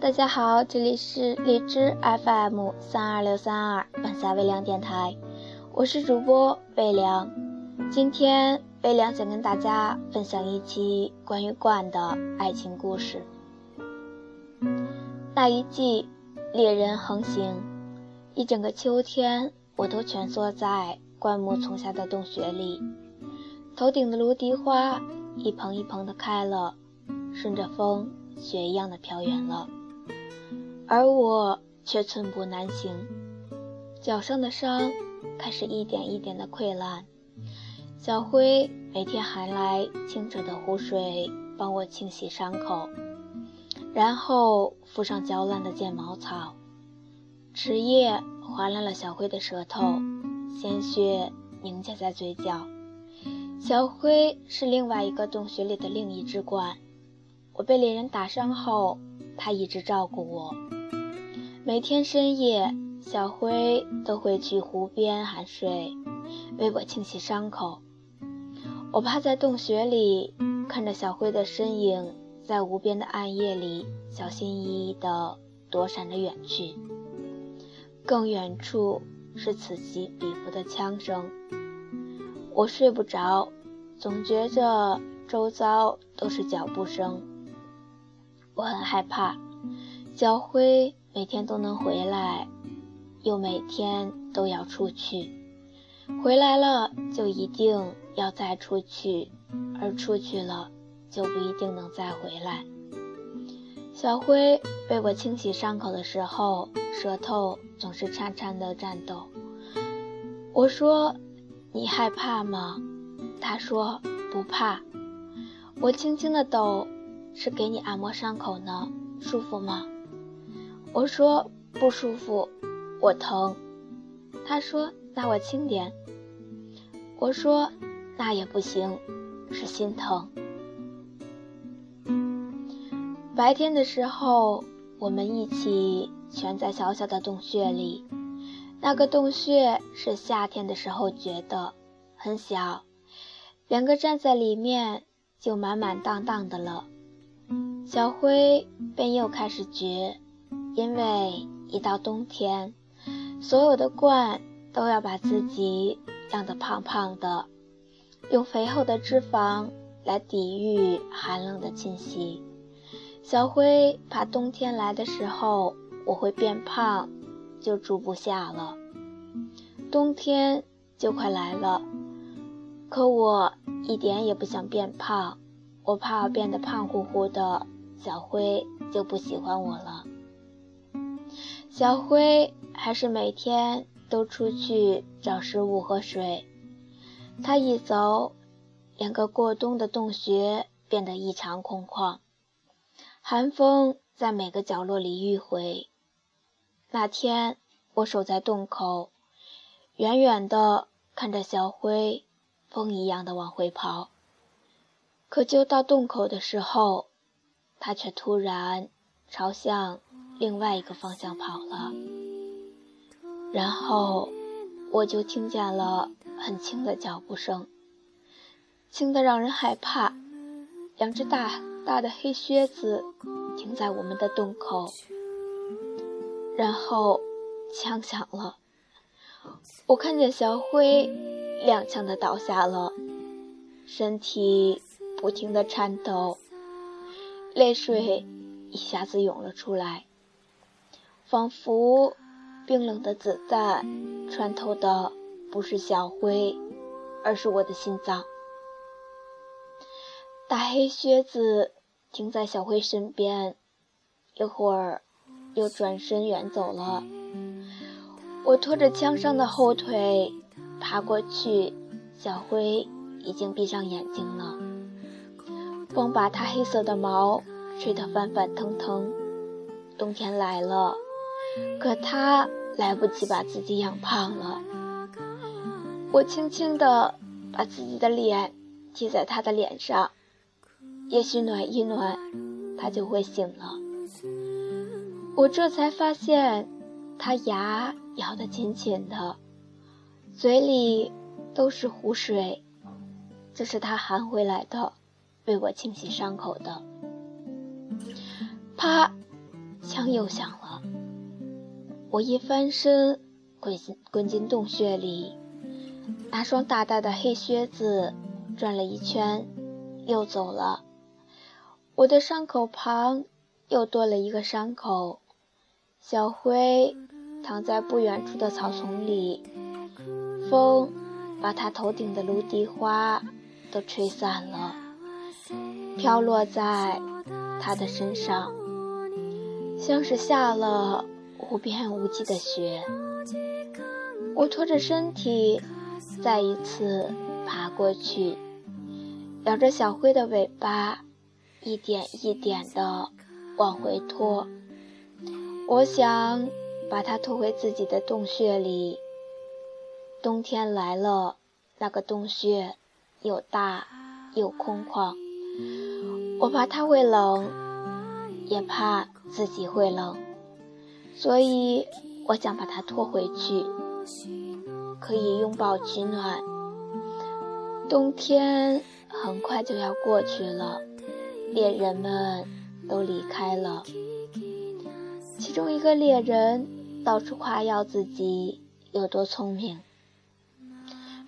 大家好，这里是荔枝 FM 三二六三二晚霞微凉电台，我是主播微凉。今天微凉想跟大家分享一期关于鹳的爱情故事。那一季猎人横行，一整个秋天，我都蜷缩在灌木丛下的洞穴里，头顶的芦荻花一蓬一蓬的开了，顺着风。雪一样的飘远了，而我却寸步难行，脚上的伤开始一点一点的溃烂。小辉每天还来清澈的湖水帮我清洗伤口，然后敷上嚼烂的剑毛草。池叶划烂了小辉的舌头，鲜血凝结在嘴角。小辉是另外一个洞穴里的另一只鹳。我被猎人打伤后，他一直照顾我。每天深夜，小辉都会去湖边喊水，为我清洗伤口。我趴在洞穴里，看着小辉的身影在无边的暗夜里小心翼翼地躲闪着远去。更远处是此起彼伏的枪声。我睡不着，总觉着周遭都是脚步声。我很害怕，小辉每天都能回来，又每天都要出去。回来了就一定要再出去，而出去了就不一定能再回来。小辉为我清洗伤口的时候，舌头总是颤颤的颤抖。我说：“你害怕吗？”他说：“不怕。”我轻轻的抖。是给你按摩伤口呢，舒服吗？我说不舒服，我疼。他说那我轻点。我说那也不行，是心疼。白天的时候，我们一起蜷在小小的洞穴里，那个洞穴是夏天的时候觉得，很小，两个站在里面就满满当当的了。小灰便又开始绝，因为一到冬天，所有的罐都要把自己养得胖胖的，用肥厚的脂肪来抵御寒冷的侵袭。小灰怕冬天来的时候我会变胖，就住不下了。冬天就快来了，可我一点也不想变胖，我怕变得胖乎乎的。小辉就不喜欢我了。小辉还是每天都出去找食物和水。他一走，两个过冬的洞穴变得异常空旷，寒风在每个角落里迂回。那天，我守在洞口，远远的看着小辉，风一样的往回跑。可就到洞口的时候，他却突然朝向另外一个方向跑了，然后我就听见了很轻的脚步声，轻得让人害怕。两只大大的黑靴子停在我们的洞口，然后枪响了，我看见小辉踉跄的倒下了，身体不停的颤抖。泪水一下子涌了出来，仿佛冰冷的子弹穿透的不是小辉，而是我的心脏。大黑靴子停在小辉身边，一会儿又转身远走了。我拖着枪伤的后腿爬过去，小辉已经闭上眼睛了。风把它黑色的毛吹得翻翻腾腾。冬天来了，可它来不及把自己养胖了。我轻轻地把自己的脸贴在它的脸上，也许暖一暖，它就会醒了。我这才发现，它牙咬得紧紧的，嘴里都是湖水，这是它含回来的。为我清洗伤口的，啪！枪又响了。我一翻身，滚进滚进洞穴里，那双大大的黑靴子转了一圈，又走了。我的伤口旁又多了一个伤口。小灰躺在不远处的草丛里，风把他头顶的芦荻花都吹散了，飘落在他的身上，像是下了无边无际的雪。我拖着身体再一次爬过去，咬着小灰的尾巴，一点一点地往回拖。我想把它拖回自己的洞穴里。冬天来了，那个洞穴又大又空旷，我怕它会冷，也怕自己会冷，所以我想把它拖回去，可以拥抱取暖。冬天很快就要过去了，猎人们都离开了。其中一个猎人到处夸耀自己有多聪明，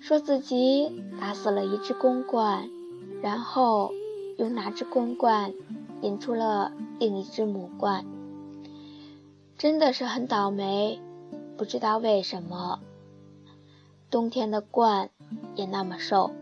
说自己打死了一只公鹳，然后用那只公鹳引出了另一只母鹳。真的是很倒霉，不知道为什么，冬天的冠也那么瘦。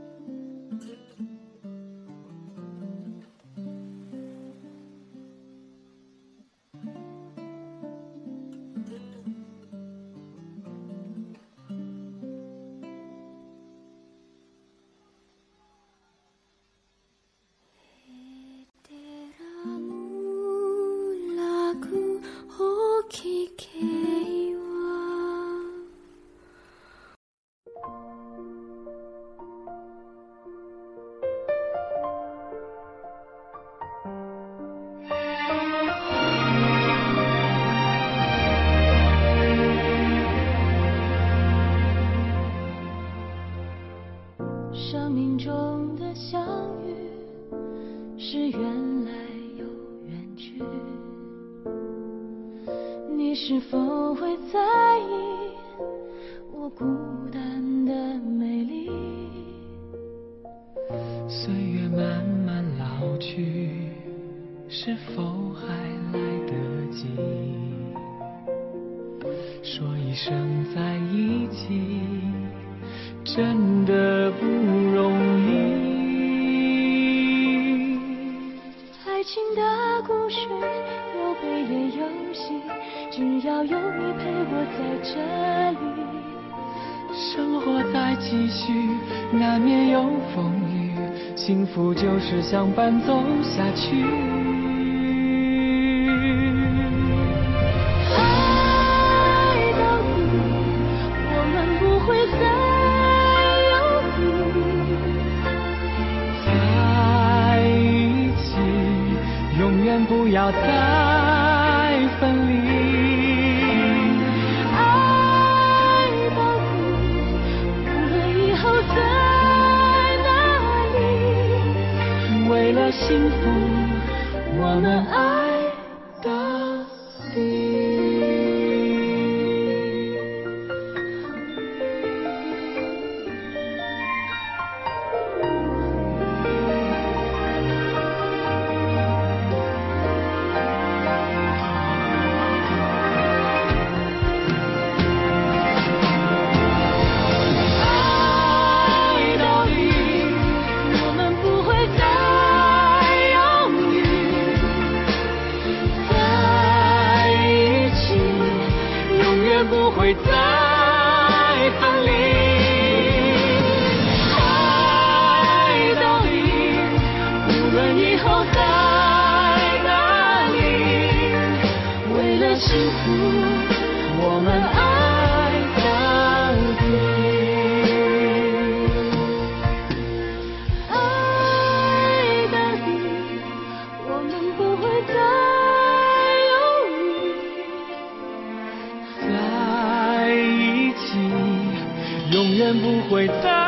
是否会在意我孤单的美丽？岁月慢慢老去，是否还来得及说一声在一起？真的不容易。爱情的有你陪我在这里，生活在继续，难免有风雨，幸福就是相伴走下去。的幸福，我们爱。幸福我们爱到底爱到底我们不会再犹豫在一起永远不会淡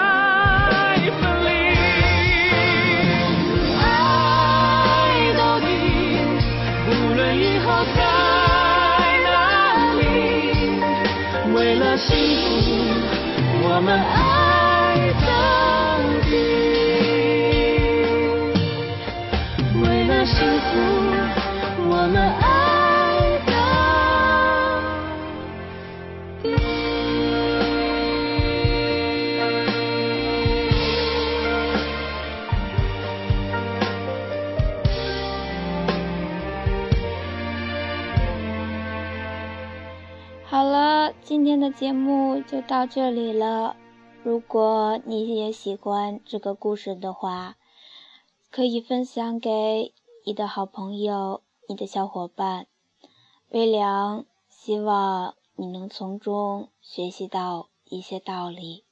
幸福，我们爱到底。为了幸福，我们爱好了，今天的节目就到这里了。如果你也喜欢这个故事的话，可以分享给你的好朋友、你的小伙伴。微凉希望你能从中学习到一些道理。